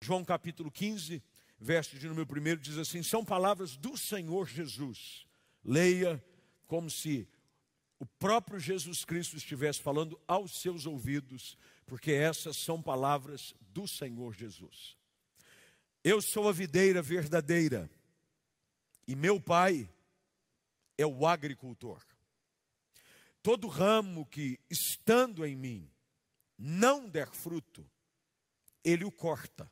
João capítulo 15, verso de número 1 diz assim: são palavras do Senhor Jesus. Leia como se o próprio Jesus Cristo estivesse falando aos seus ouvidos, porque essas são palavras do Senhor Jesus. Eu sou a videira verdadeira e meu pai é o agricultor. Todo ramo que, estando em mim, não der fruto, ele o corta.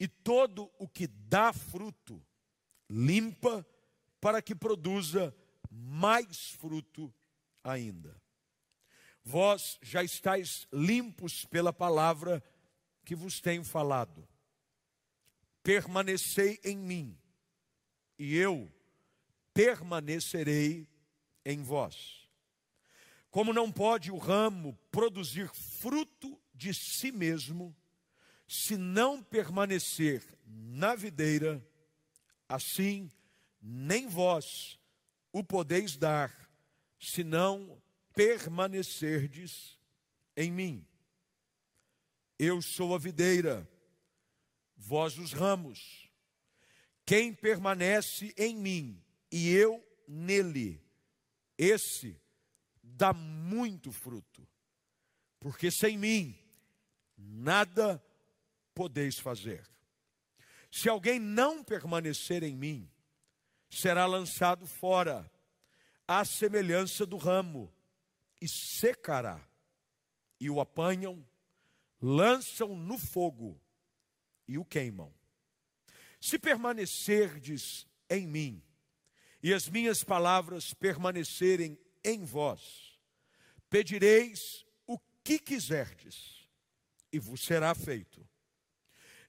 E todo o que dá fruto, limpa para que produza mais fruto ainda. Vós já estáis limpos pela palavra que vos tenho falado permanecei em mim, e eu permanecerei em vós. Como não pode o ramo produzir fruto de si mesmo, se não permanecer na videira, assim nem vós o podeis dar, se não permanecerdes em mim. Eu sou a videira, vós os ramos. Quem permanece em mim e eu nele, esse dá muito fruto, porque sem mim nada podeis fazer. Se alguém não permanecer em mim, será lançado fora, à semelhança do ramo, e secará. E o apanham, lançam no fogo e o queimam. Se permanecerdes em mim, e as minhas palavras permanecerem em vós, pedireis o que quiserdes, e vos será feito.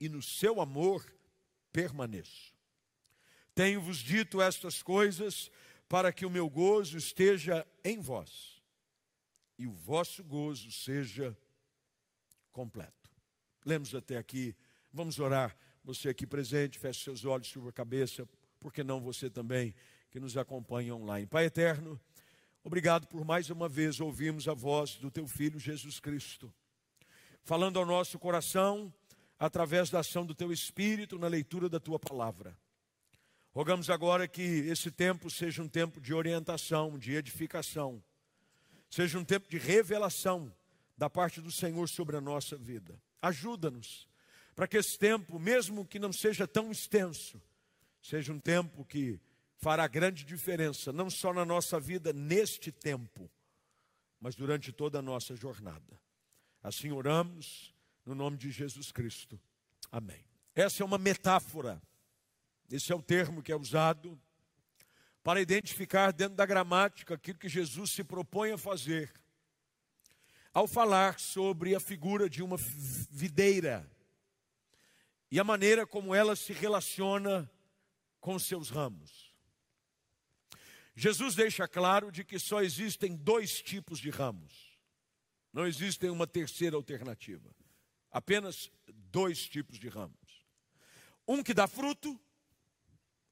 e no seu amor permaneço. Tenho-vos dito estas coisas para que o meu gozo esteja em vós e o vosso gozo seja completo. Lemos até aqui, vamos orar. Você aqui presente, feche seus olhos, suba a cabeça, porque não você também que nos acompanha online. Pai eterno, obrigado por mais uma vez ouvirmos a voz do teu filho Jesus Cristo, falando ao nosso coração através da ação do teu espírito na leitura da tua palavra. Rogamos agora que esse tempo seja um tempo de orientação, de edificação, seja um tempo de revelação da parte do Senhor sobre a nossa vida. Ajuda-nos para que esse tempo, mesmo que não seja tão extenso, seja um tempo que fará grande diferença, não só na nossa vida neste tempo, mas durante toda a nossa jornada. Assim oramos, no nome de Jesus Cristo. Amém. Essa é uma metáfora, esse é o termo que é usado para identificar dentro da gramática aquilo que Jesus se propõe a fazer ao falar sobre a figura de uma videira e a maneira como ela se relaciona com seus ramos. Jesus deixa claro de que só existem dois tipos de ramos. Não existe uma terceira alternativa. Apenas dois tipos de ramos. Um que dá fruto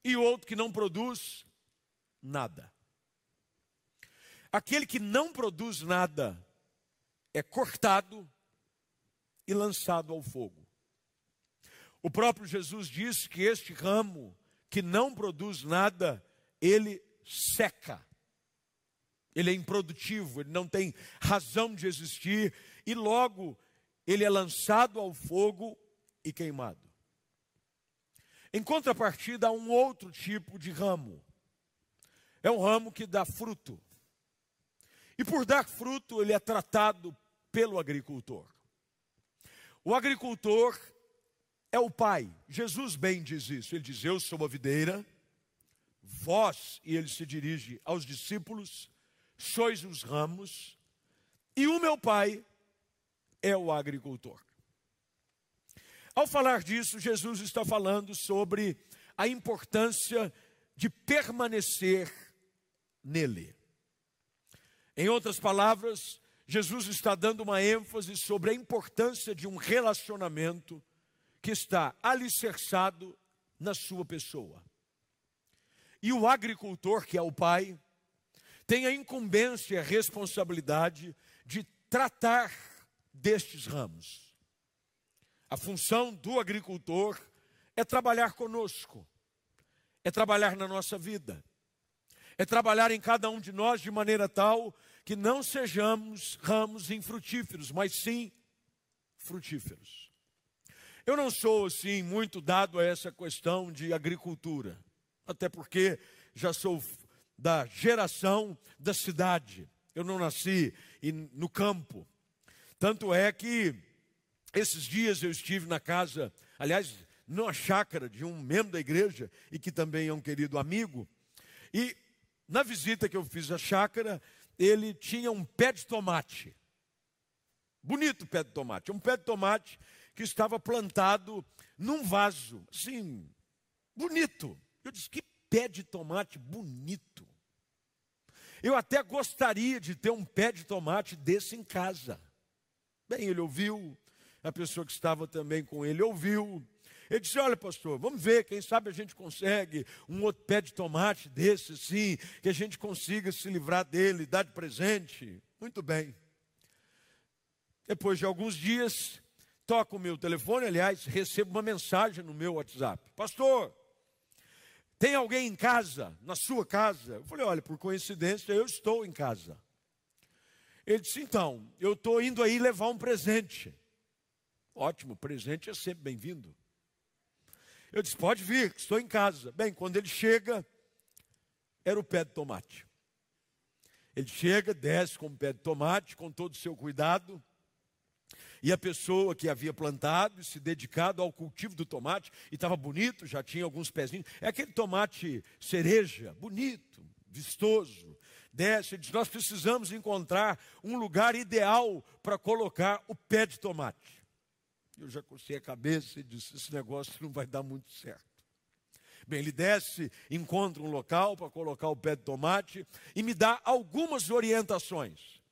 e o outro que não produz nada. Aquele que não produz nada é cortado e lançado ao fogo. O próprio Jesus disse que este ramo que não produz nada, ele seca. Ele é improdutivo, ele não tem razão de existir e logo ele é lançado ao fogo e queimado. Em contrapartida, há um outro tipo de ramo. É um ramo que dá fruto. E por dar fruto, ele é tratado pelo agricultor. O agricultor é o Pai. Jesus bem diz isso. Ele diz: Eu sou a videira, vós, e ele se dirige aos discípulos, sois os ramos, e o meu Pai é o agricultor. Ao falar disso, Jesus está falando sobre a importância de permanecer nele. Em outras palavras, Jesus está dando uma ênfase sobre a importância de um relacionamento que está alicerçado na sua pessoa. E o agricultor, que é o pai, tem a incumbência, a responsabilidade de tratar destes ramos. A função do agricultor é trabalhar conosco, é trabalhar na nossa vida, é trabalhar em cada um de nós de maneira tal que não sejamos ramos infrutíferos, mas sim frutíferos. Eu não sou assim muito dado a essa questão de agricultura, até porque já sou da geração da cidade. Eu não nasci no campo. Tanto é que esses dias eu estive na casa, aliás, numa chácara de um membro da igreja e que também é um querido amigo. E na visita que eu fiz à chácara, ele tinha um pé de tomate. Bonito pé de tomate. Um pé de tomate que estava plantado num vaso, assim, bonito. Eu disse: que pé de tomate bonito. Eu até gostaria de ter um pé de tomate desse em casa. Bem, ele ouviu, a pessoa que estava também com ele ouviu. Ele disse: Olha, pastor, vamos ver, quem sabe a gente consegue um outro pé de tomate desse, assim, que a gente consiga se livrar dele, dar de presente. Muito bem. Depois de alguns dias, toco o meu telefone, aliás, recebo uma mensagem no meu WhatsApp: Pastor, tem alguém em casa, na sua casa? Eu falei: Olha, por coincidência, eu estou em casa. Ele disse: Então, eu estou indo aí levar um presente. Ótimo, presente é sempre bem-vindo. Eu disse: Pode vir, estou em casa. Bem, quando ele chega, era o pé de tomate. Ele chega, desce com o pé de tomate, com todo o seu cuidado. E a pessoa que havia plantado e se dedicado ao cultivo do tomate, e estava bonito, já tinha alguns pezinhos. É aquele tomate cereja, bonito, vistoso. Desce e diz: Nós precisamos encontrar um lugar ideal para colocar o pé de tomate. Eu já cocei a cabeça e disse: esse negócio não vai dar muito certo. Bem, ele desce, encontra um local para colocar o pé de tomate e me dá algumas orientações.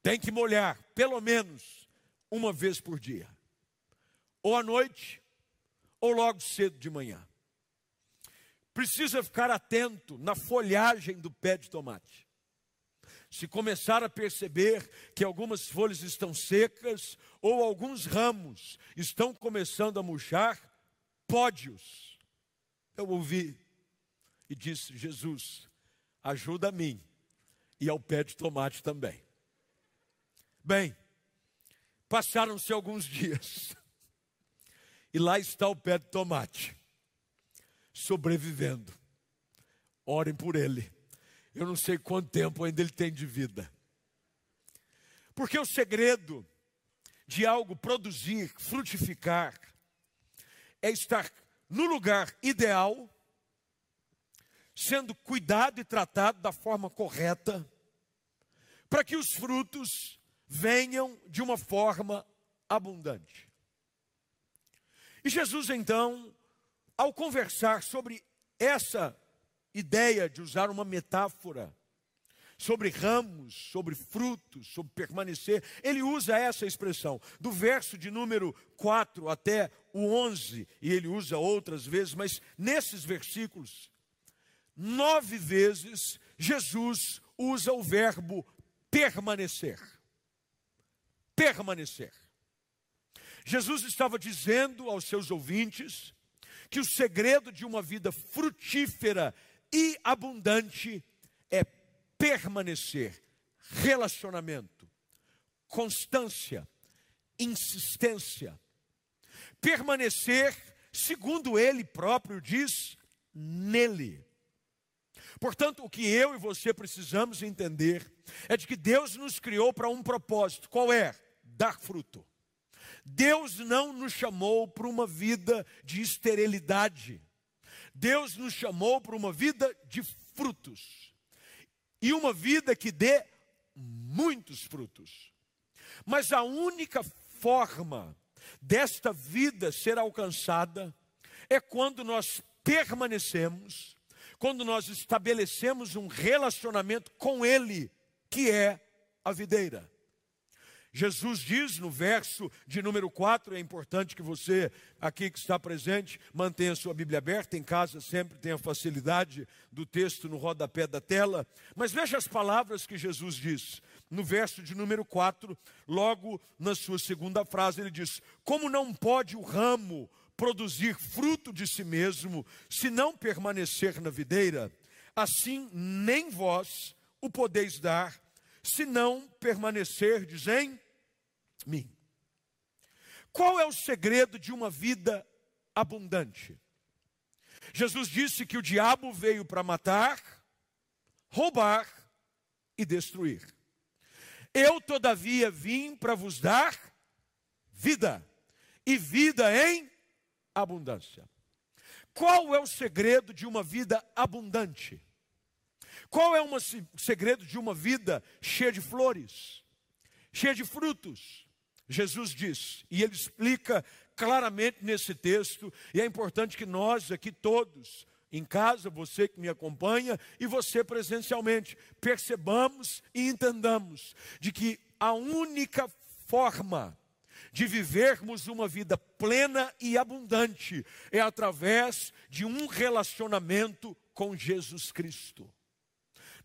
Tem que molhar, pelo menos, uma vez por dia. Ou à noite, ou logo cedo de manhã. Precisa ficar atento na folhagem do pé de tomate se começar a perceber que algumas folhas estão secas ou alguns ramos estão começando a murchar, pode-os. Eu ouvi e disse: Jesus, ajuda a mim e ao pé de tomate também. Bem, passaram-se alguns dias e lá está o pé de tomate, sobrevivendo. Orem por ele eu não sei quanto tempo ainda ele tem de vida. Porque o segredo de algo produzir, frutificar, é estar no lugar ideal, sendo cuidado e tratado da forma correta, para que os frutos venham de uma forma abundante. E Jesus, então, ao conversar sobre essa ideia de usar uma metáfora sobre ramos, sobre frutos, sobre permanecer. Ele usa essa expressão. Do verso de número 4 até o 11, e ele usa outras vezes, mas nesses versículos, nove vezes, Jesus usa o verbo permanecer. Permanecer. Jesus estava dizendo aos seus ouvintes que o segredo de uma vida frutífera e abundante é permanecer, relacionamento, constância, insistência. Permanecer, segundo ele próprio diz, nele. Portanto, o que eu e você precisamos entender é de que Deus nos criou para um propósito. Qual é? Dar fruto. Deus não nos chamou para uma vida de esterilidade. Deus nos chamou para uma vida de frutos. E uma vida que dê muitos frutos. Mas a única forma desta vida ser alcançada é quando nós permanecemos, quando nós estabelecemos um relacionamento com Ele, que é a videira. Jesus diz no verso de número 4, é importante que você, aqui que está presente, mantenha sua Bíblia aberta, em casa sempre tenha facilidade do texto no rodapé da tela, mas veja as palavras que Jesus diz. No verso de número 4, logo na sua segunda frase, ele diz: Como não pode o ramo produzir fruto de si mesmo, se não permanecer na videira, assim nem vós o podeis dar se não permanecerdes em mim. Qual é o segredo de uma vida abundante? Jesus disse que o diabo veio para matar, roubar e destruir. Eu, todavia, vim para vos dar vida, e vida em abundância. Qual é o segredo de uma vida abundante? Qual é o segredo de uma vida cheia de flores, cheia de frutos? Jesus diz, e ele explica claramente nesse texto, e é importante que nós aqui todos, em casa, você que me acompanha e você presencialmente, percebamos e entendamos de que a única forma de vivermos uma vida plena e abundante é através de um relacionamento com Jesus Cristo.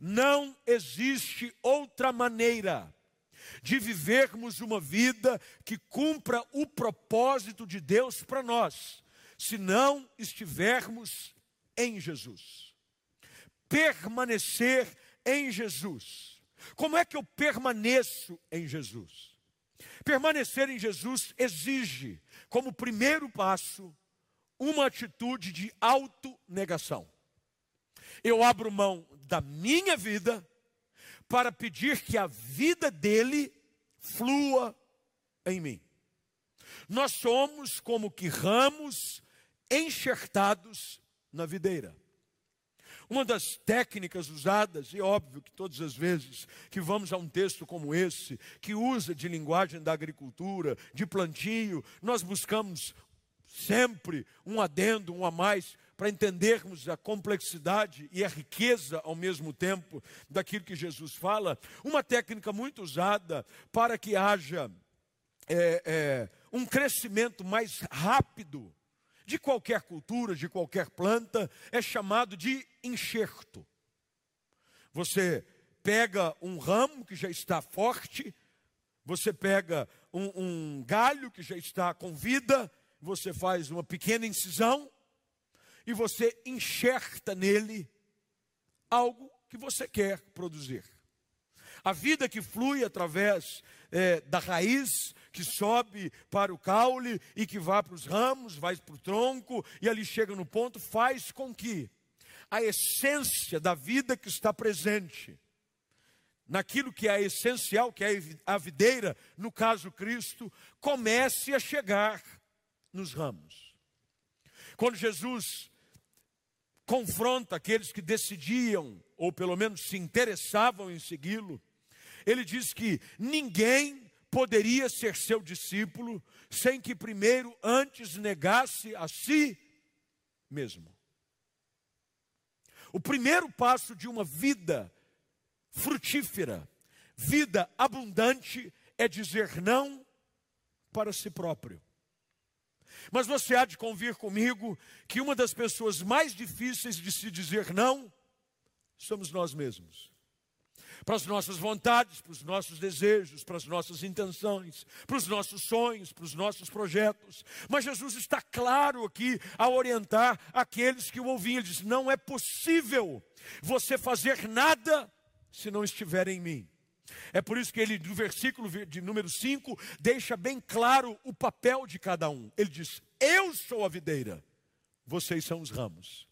Não existe outra maneira de vivermos uma vida que cumpra o propósito de Deus para nós, se não estivermos em Jesus. Permanecer em Jesus. Como é que eu permaneço em Jesus? Permanecer em Jesus exige, como primeiro passo, uma atitude de autonegação. Eu abro mão da minha vida para pedir que a vida dele flua em mim. Nós somos como que ramos enxertados na videira. Uma das técnicas usadas, e óbvio que todas as vezes que vamos a um texto como esse, que usa de linguagem da agricultura, de plantio, nós buscamos sempre um adendo, um a mais, para entendermos a complexidade e a riqueza ao mesmo tempo daquilo que Jesus fala, uma técnica muito usada para que haja é, é, um crescimento mais rápido de qualquer cultura, de qualquer planta, é chamado de enxerto. Você pega um ramo que já está forte, você pega um, um galho que já está com vida, você faz uma pequena incisão e você enxerta nele algo que você quer produzir. A vida que flui através é, da raiz, que sobe para o caule e que vai para os ramos, vai para o tronco e ali chega no ponto, faz com que a essência da vida que está presente, naquilo que é essencial, que é a videira, no caso Cristo, comece a chegar nos ramos. Quando Jesus confronta aqueles que decidiam, ou pelo menos se interessavam em segui-lo, ele diz que ninguém poderia ser seu discípulo sem que primeiro antes negasse a si mesmo. O primeiro passo de uma vida frutífera, vida abundante, é dizer não para si próprio. Mas você há de convir comigo que uma das pessoas mais difíceis de se dizer não somos nós mesmos. Para as nossas vontades, para os nossos desejos, para as nossas intenções, para os nossos sonhos, para os nossos projetos. Mas Jesus está claro aqui a orientar aqueles que o ouviam. Ele diz: Não é possível você fazer nada se não estiver em mim. É por isso que ele, no versículo de número 5, deixa bem claro o papel de cada um. Ele diz: Eu sou a videira, vocês são os ramos.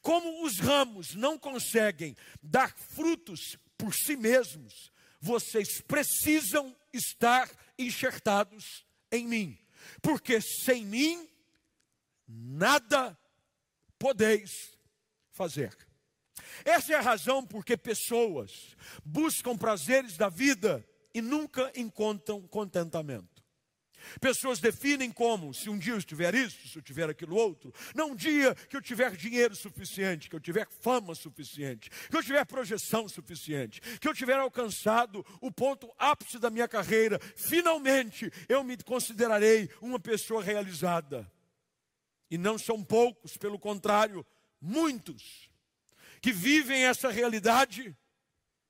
Como os ramos não conseguem dar frutos por si mesmos, vocês precisam estar enxertados em mim, porque sem mim nada podeis fazer. Essa é a razão porque pessoas buscam prazeres da vida e nunca encontram contentamento. Pessoas definem como, se um dia eu tiver isso, se eu tiver aquilo outro. Não um dia que eu tiver dinheiro suficiente, que eu tiver fama suficiente, que eu tiver projeção suficiente, que eu tiver alcançado o ponto ápice da minha carreira, finalmente eu me considerarei uma pessoa realizada. E não são poucos, pelo contrário, muitos, que vivem essa realidade,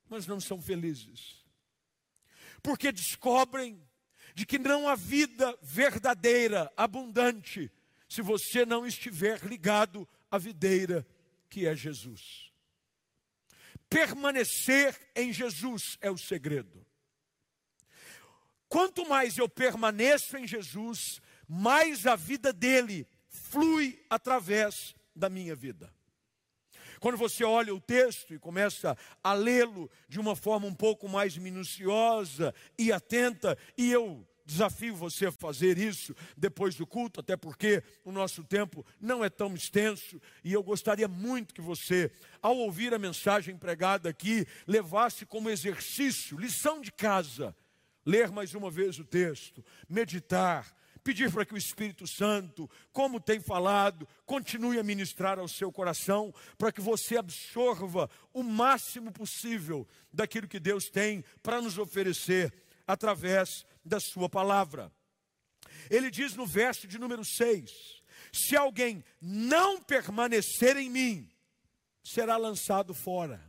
mas não são felizes. Porque descobrem de que não há vida verdadeira, abundante, se você não estiver ligado à videira que é Jesus. Permanecer em Jesus é o segredo. Quanto mais eu permaneço em Jesus, mais a vida dele flui através da minha vida. Quando você olha o texto e começa a lê-lo de uma forma um pouco mais minuciosa e atenta, e eu desafio você a fazer isso depois do culto, até porque o nosso tempo não é tão extenso, e eu gostaria muito que você, ao ouvir a mensagem pregada aqui, levasse como exercício, lição de casa, ler mais uma vez o texto, meditar, pedir para que o Espírito Santo, como tem falado, continue a ministrar ao seu coração, para que você absorva o máximo possível daquilo que Deus tem para nos oferecer através da Sua palavra. Ele diz no verso de número 6: Se alguém não permanecer em mim, será lançado fora.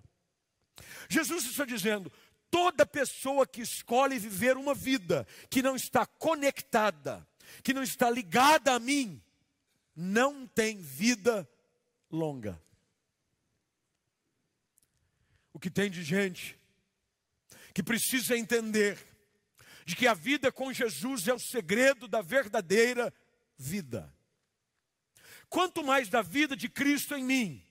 Jesus está dizendo: toda pessoa que escolhe viver uma vida que não está conectada que não está ligada a mim, não tem vida longa. O que tem de gente que precisa entender de que a vida com Jesus é o segredo da verdadeira vida. Quanto mais da vida de Cristo em mim,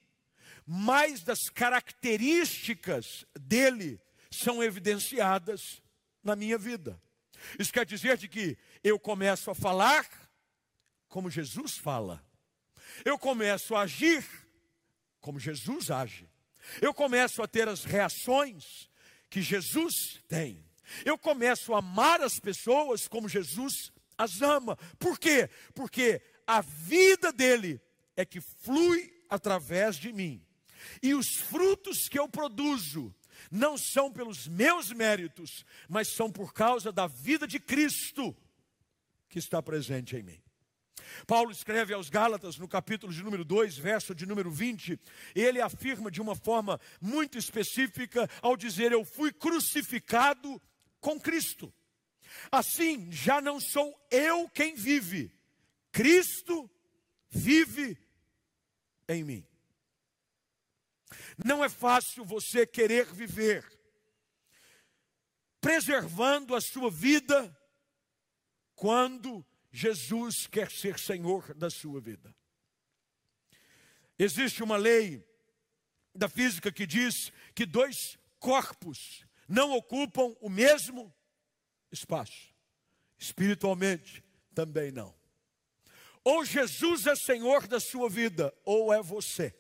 mais das características dele são evidenciadas na minha vida. Isso quer dizer de que eu começo a falar como Jesus fala. Eu começo a agir como Jesus age. Eu começo a ter as reações que Jesus tem. Eu começo a amar as pessoas como Jesus as ama. Por quê? Porque a vida dele é que flui através de mim. E os frutos que eu produzo não são pelos meus méritos, mas são por causa da vida de Cristo que está presente em mim. Paulo escreve aos Gálatas, no capítulo de número 2, verso de número 20, ele afirma de uma forma muito específica ao dizer: Eu fui crucificado com Cristo. Assim, já não sou eu quem vive, Cristo vive em mim. Não é fácil você querer viver preservando a sua vida quando Jesus quer ser Senhor da sua vida. Existe uma lei da física que diz que dois corpos não ocupam o mesmo espaço. Espiritualmente, também não. Ou Jesus é Senhor da sua vida, ou é você.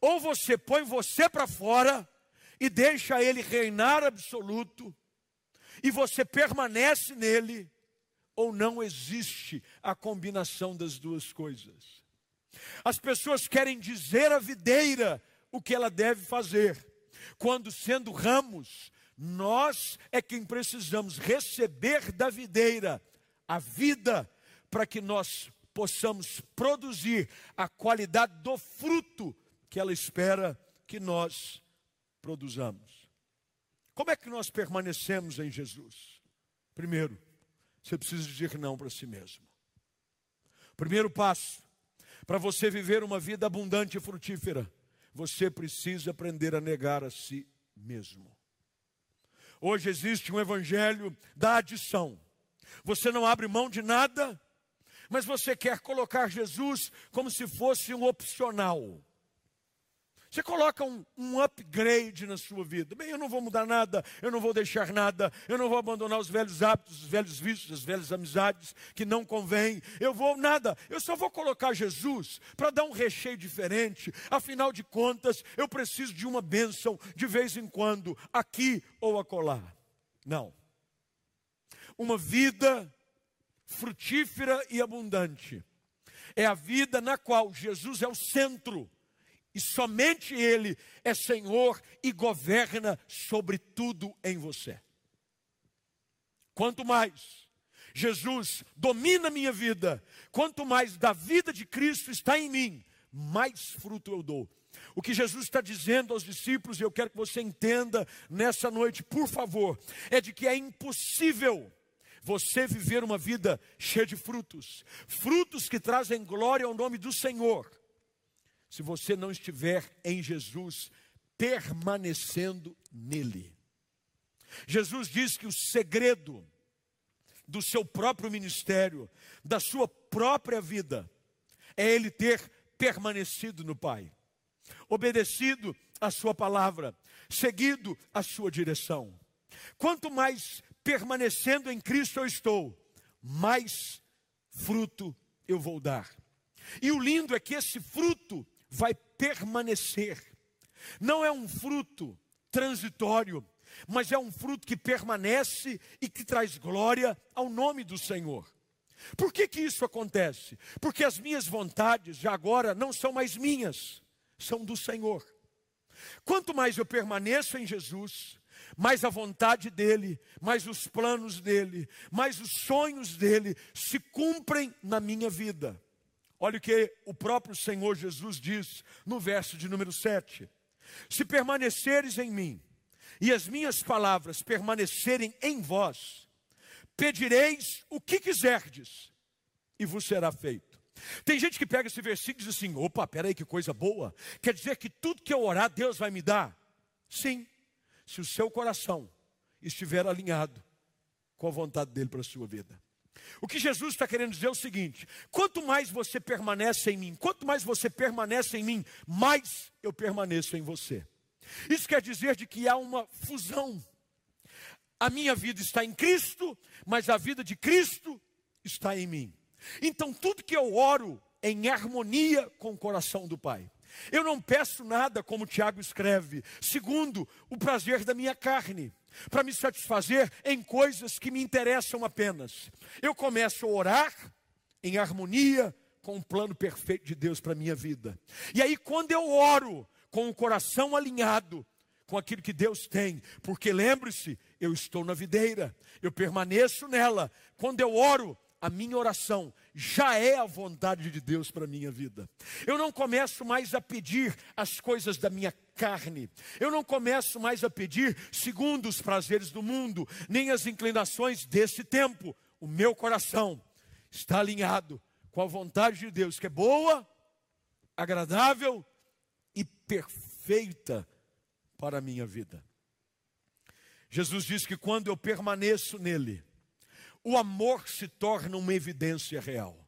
Ou você põe você para fora e deixa ele reinar absoluto, e você permanece nele, ou não existe a combinação das duas coisas. As pessoas querem dizer à videira o que ela deve fazer, quando sendo ramos, nós é quem precisamos receber da videira a vida para que nós possamos produzir a qualidade do fruto que ela espera que nós produzamos. Como é que nós permanecemos em Jesus? Primeiro, você precisa dizer não para si mesmo. Primeiro passo, para você viver uma vida abundante e frutífera, você precisa aprender a negar a si mesmo. Hoje existe um evangelho da adição. Você não abre mão de nada, mas você quer colocar Jesus como se fosse um opcional. Você coloca um, um, upgrade na sua vida. Bem, eu não vou mudar nada, eu não vou deixar nada, eu não vou abandonar os velhos hábitos, os velhos vícios, as velhas amizades que não convêm. Eu vou nada, eu só vou colocar Jesus para dar um recheio diferente. Afinal de contas, eu preciso de uma bênção de vez em quando, aqui ou acolá. Não. uma vida frutífera e abundante. É a vida na qual Jesus é o centro e somente Ele é Senhor e governa sobre tudo em você. Quanto mais Jesus domina minha vida, quanto mais da vida de Cristo está em mim, mais fruto eu dou. O que Jesus está dizendo aos discípulos, e eu quero que você entenda nessa noite, por favor, é de que é impossível você viver uma vida cheia de frutos, frutos que trazem glória ao nome do Senhor, se você não estiver em Jesus, permanecendo nele. Jesus diz que o segredo do seu próprio ministério, da sua própria vida, é ele ter permanecido no Pai, obedecido a sua palavra, seguido a sua direção. Quanto mais permanecendo em Cristo eu estou, mais fruto eu vou dar. E o lindo é que esse fruto vai permanecer. Não é um fruto transitório, mas é um fruto que permanece e que traz glória ao nome do Senhor. Por que, que isso acontece? Porque as minhas vontades já agora não são mais minhas, são do Senhor. Quanto mais eu permaneço em Jesus, mais a vontade dele, mais os planos dele, mais os sonhos dele se cumprem na minha vida. Olha o que o próprio Senhor Jesus diz no verso de número 7: Se permaneceres em mim, e as minhas palavras permanecerem em vós, pedireis o que quiserdes, e vos será feito. Tem gente que pega esse versículo e diz assim: opa, peraí, que coisa boa. Quer dizer que tudo que eu orar, Deus vai me dar? Sim, se o seu coração estiver alinhado com a vontade dele para a sua vida. O que Jesus está querendo dizer é o seguinte: quanto mais você permanece em mim, quanto mais você permanece em mim, mais eu permaneço em você. Isso quer dizer de que há uma fusão. A minha vida está em Cristo, mas a vida de Cristo está em mim. Então tudo que eu oro é em harmonia com o coração do Pai. Eu não peço nada, como Tiago escreve, segundo o prazer da minha carne, para me satisfazer em coisas que me interessam apenas. Eu começo a orar em harmonia com o plano perfeito de Deus para a minha vida. E aí, quando eu oro com o coração alinhado com aquilo que Deus tem, porque lembre-se, eu estou na videira, eu permaneço nela. Quando eu oro, a minha oração já é a vontade de Deus para a minha vida. Eu não começo mais a pedir as coisas da minha carne. Eu não começo mais a pedir segundo os prazeres do mundo, nem as inclinações desse tempo. O meu coração está alinhado com a vontade de Deus, que é boa, agradável e perfeita para a minha vida. Jesus diz que quando eu permaneço nele, o amor se torna uma evidência real.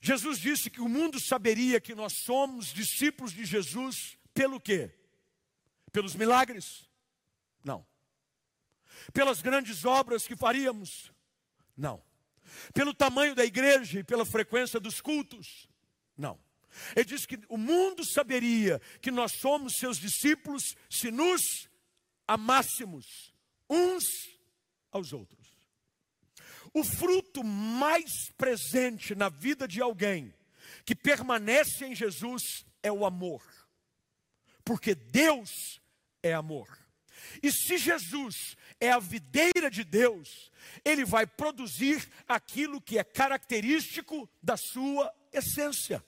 Jesus disse que o mundo saberia que nós somos discípulos de Jesus pelo quê? Pelos milagres? Não. Pelas grandes obras que faríamos? Não. Pelo tamanho da igreja e pela frequência dos cultos? Não. Ele diz que o mundo saberia que nós somos seus discípulos se nos amássemos uns aos outros. O fruto mais presente na vida de alguém que permanece em Jesus é o amor, porque Deus é amor. E se Jesus é a videira de Deus, ele vai produzir aquilo que é característico da sua essência.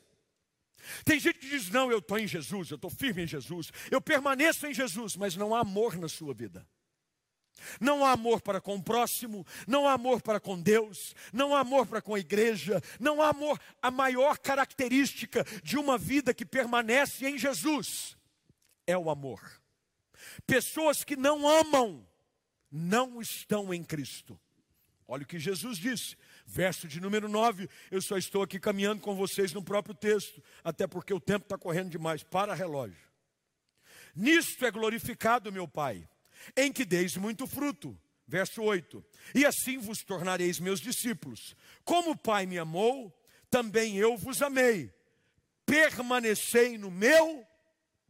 Tem gente que diz: Não, eu estou em Jesus, eu estou firme em Jesus, eu permaneço em Jesus, mas não há amor na sua vida. Não há amor para com o próximo, não há amor para com Deus, não há amor para com a igreja, não há amor. A maior característica de uma vida que permanece em Jesus é o amor. Pessoas que não amam não estão em Cristo. Olha o que Jesus disse, verso de número 9. Eu só estou aqui caminhando com vocês no próprio texto, até porque o tempo está correndo demais. Para relógio. Nisto é glorificado meu Pai em que deis muito fruto. Verso 8: E assim vos tornareis meus discípulos. Como o Pai me amou, também eu vos amei. Permanecei no meu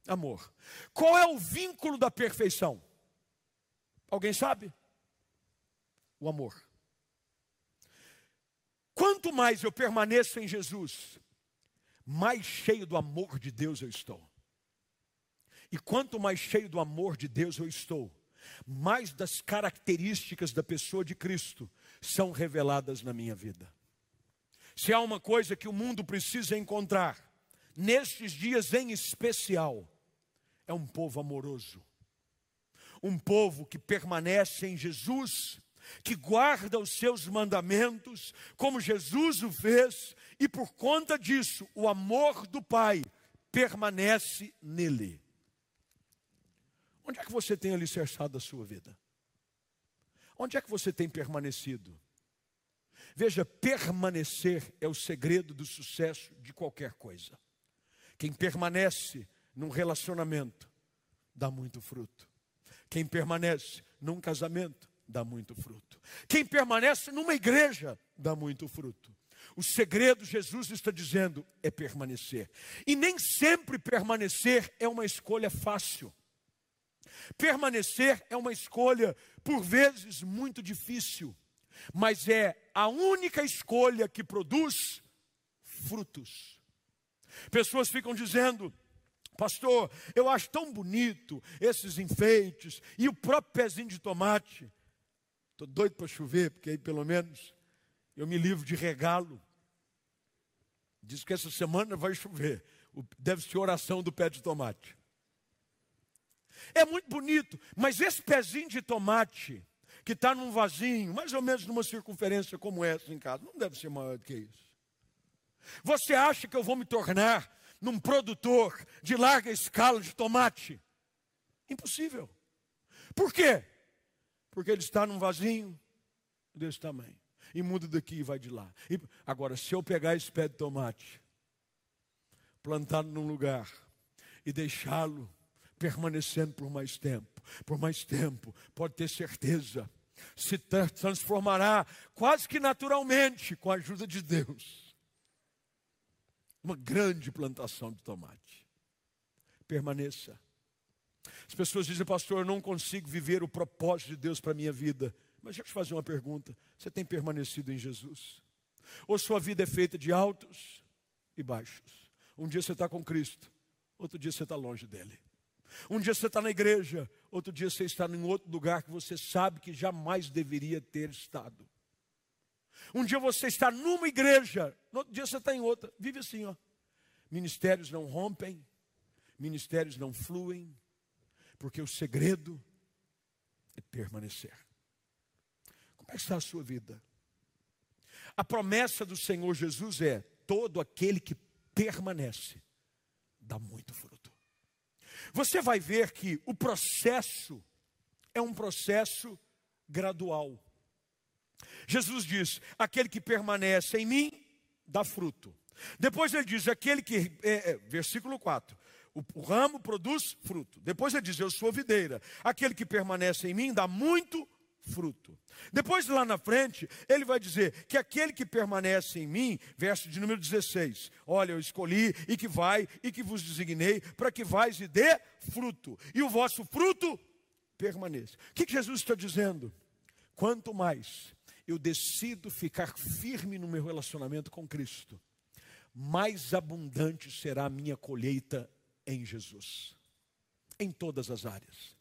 amor. Qual é o vínculo da perfeição? Alguém sabe? o amor. Quanto mais eu permaneço em Jesus, mais cheio do amor de Deus eu estou. E quanto mais cheio do amor de Deus eu estou, mais das características da pessoa de Cristo são reveladas na minha vida. Se há uma coisa que o mundo precisa encontrar, nestes dias em especial, é um povo amoroso, um povo que permanece em Jesus, que guarda os seus mandamentos, como Jesus o fez, e por conta disso, o amor do Pai permanece nele. Onde é que você tem alicerçado a sua vida? Onde é que você tem permanecido? Veja, permanecer é o segredo do sucesso de qualquer coisa. Quem permanece num relacionamento dá muito fruto. Quem permanece num casamento dá muito fruto. Quem permanece numa igreja dá muito fruto. O segredo, Jesus está dizendo, é permanecer. E nem sempre permanecer é uma escolha fácil. Permanecer é uma escolha, por vezes, muito difícil, mas é a única escolha que produz frutos. Pessoas ficam dizendo, pastor, eu acho tão bonito esses enfeites e o próprio pezinho de tomate. Estou doido para chover, porque aí pelo menos eu me livro de regalo. Diz que essa semana vai chover. Deve ser oração do pé de tomate. É muito bonito, mas esse pezinho de tomate, que está num vasinho, mais ou menos numa circunferência como essa em casa, não deve ser maior do que isso. Você acha que eu vou me tornar num produtor de larga escala de tomate? Impossível. Por quê? Porque ele está num vasinho desse tamanho. E muda daqui e vai de lá. E, agora, se eu pegar esse pé de tomate, plantá-lo num lugar e deixá-lo permanecendo por mais tempo, por mais tempo, pode ter certeza, se transformará quase que naturalmente com a ajuda de Deus. Uma grande plantação de tomate. Permaneça. As pessoas dizem, pastor, eu não consigo viver o propósito de Deus para a minha vida. Mas deixa eu te fazer uma pergunta: você tem permanecido em Jesus? Ou sua vida é feita de altos e baixos? Um dia você está com Cristo, outro dia você está longe dele. Um dia você está na igreja, outro dia você está em outro lugar que você sabe que jamais deveria ter estado. Um dia você está numa igreja, no outro dia você está em outra. Vive assim, ó. Ministérios não rompem, ministérios não fluem, porque o segredo é permanecer. Como é que está a sua vida? A promessa do Senhor Jesus é: todo aquele que permanece dá muito fruto. Você vai ver que o processo é um processo gradual. Jesus diz: aquele que permanece em mim dá fruto. Depois ele diz: aquele que, é, é, versículo 4, o, o ramo produz fruto. Depois ele diz: eu sou videira. Aquele que permanece em mim dá muito fruto. Depois, lá na frente, ele vai dizer que aquele que permanece em mim, verso de número 16: Olha, eu escolhi e que vai e que vos designei para que vais e dê fruto, e o vosso fruto permaneça. O que, que Jesus está dizendo? Quanto mais eu decido ficar firme no meu relacionamento com Cristo, mais abundante será a minha colheita em Jesus, em todas as áreas.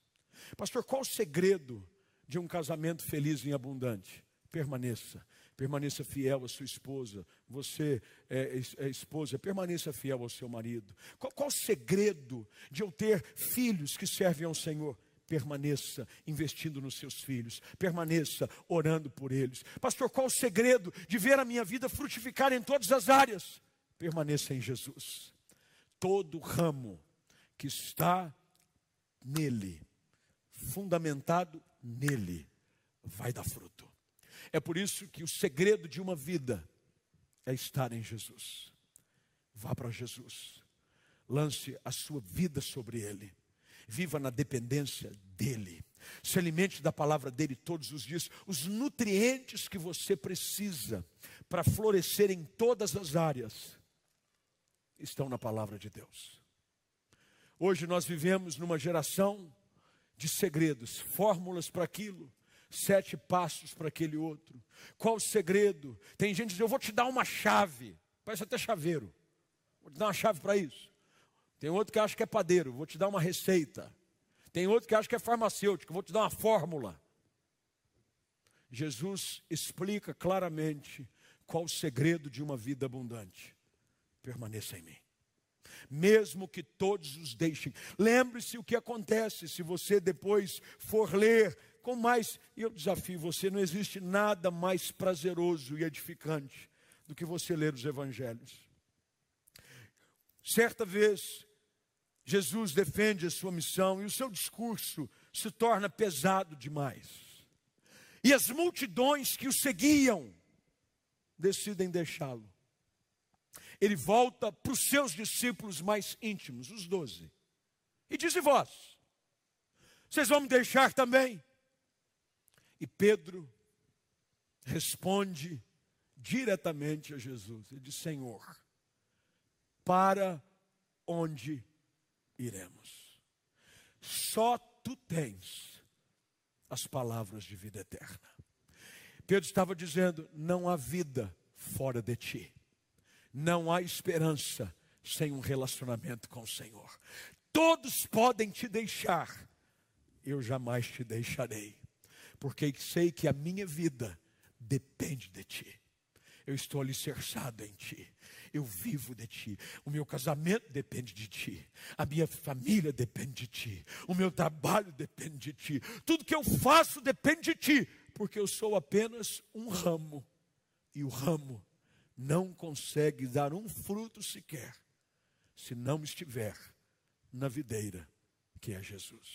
Pastor, qual o segredo de um casamento feliz e abundante. Permaneça. Permaneça fiel à sua esposa. Você é, é esposa, permaneça fiel ao seu marido. Qual, qual o segredo de eu ter filhos que servem ao Senhor? Permaneça investindo nos seus filhos, permaneça orando por eles. Pastor, qual o segredo de ver a minha vida frutificar em todas as áreas? Permaneça em Jesus. Todo ramo que está nele, fundamentado nele vai dar fruto. É por isso que o segredo de uma vida é estar em Jesus. Vá para Jesus. Lance a sua vida sobre ele. Viva na dependência dele. Se alimente da palavra dele todos os dias. Os nutrientes que você precisa para florescer em todas as áreas estão na palavra de Deus. Hoje nós vivemos numa geração de segredos, fórmulas para aquilo, sete passos para aquele outro. Qual o segredo? Tem gente que diz: Eu vou te dar uma chave, parece até chaveiro. Vou te dar uma chave para isso. Tem outro que acha que é padeiro, vou te dar uma receita. Tem outro que acha que é farmacêutico, vou te dar uma fórmula. Jesus explica claramente qual o segredo de uma vida abundante. Permaneça em mim. Mesmo que todos os deixem. Lembre-se o que acontece se você depois for ler com mais. E eu desafio você: não existe nada mais prazeroso e edificante do que você ler os evangelhos. Certa vez, Jesus defende a sua missão e o seu discurso se torna pesado demais. E as multidões que o seguiam decidem deixá-lo. Ele volta para os seus discípulos mais íntimos, os doze, e diz: E vós? Vocês vão me deixar também? E Pedro responde diretamente a Jesus: Ele diz: Senhor, para onde iremos? Só tu tens as palavras de vida eterna. Pedro estava dizendo: não há vida fora de ti, não há esperança sem um relacionamento com o Senhor. Todos podem te deixar, eu jamais te deixarei, porque sei que a minha vida depende de ti. Eu estou alicerçado em ti eu vivo de ti. O meu casamento depende de ti. A minha família depende de ti. O meu trabalho depende de ti. Tudo que eu faço depende de ti, porque eu sou apenas um ramo. E o ramo não consegue dar um fruto sequer se não estiver na videira que é Jesus.